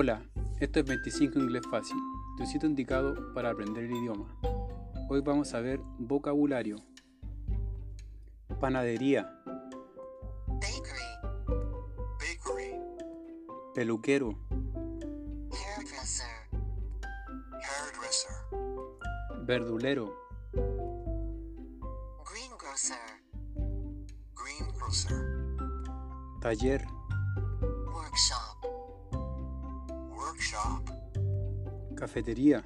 Hola, esto es 25 Inglés Fácil, tu sitio indicado para aprender el idioma. Hoy vamos a ver vocabulario. Panadería, bakery, bakery, peluquero, hairdresser, hairdresser, verdulero, greengrocer, greengrocer, taller, workshop, workshop, cafetería,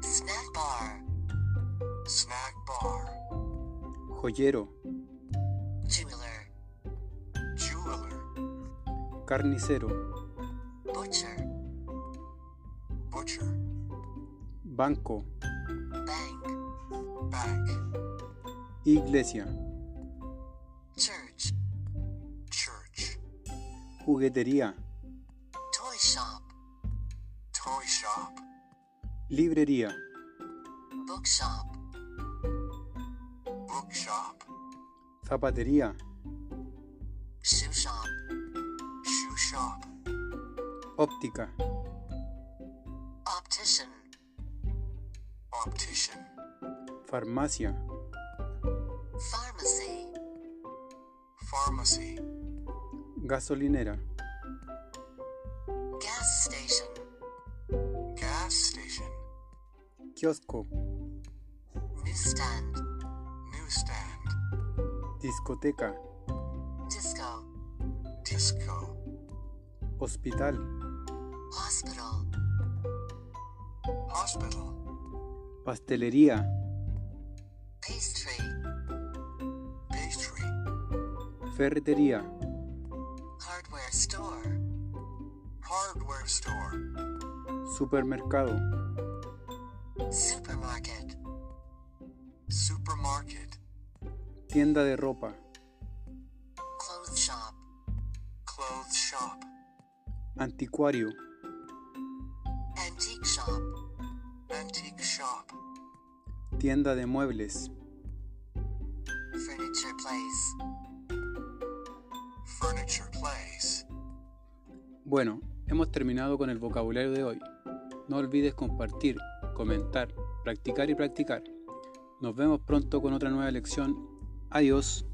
snack bar, snack bar, joyero, jeweler, jeweler, carnicero, butcher, butcher, banco, bank, bank, iglesia, church, church, juguetería, librería, bookshop, bookshop, zapatería, shoe shop, shoe shop, óptica, optician, optician, farmacia, pharmacy, pharmacy, gasolinera, kiosco, newsstand, newsstand, discoteca, disco, disco, hospital, hospital, hospital, pastelería, pastry, pastry, ferretería, hardware store, hardware store, supermercado, supermarket, supermarket, tienda de ropa, clothes shop, clothes shop, anticuario, antique shop, antique shop, tienda de muebles, furniture place, furniture place. Bueno, hemos terminado con el vocabulario de hoy. No olvides compartir, comentar, practicar y practicar. Nos vemos pronto con otra nueva lección. Adiós.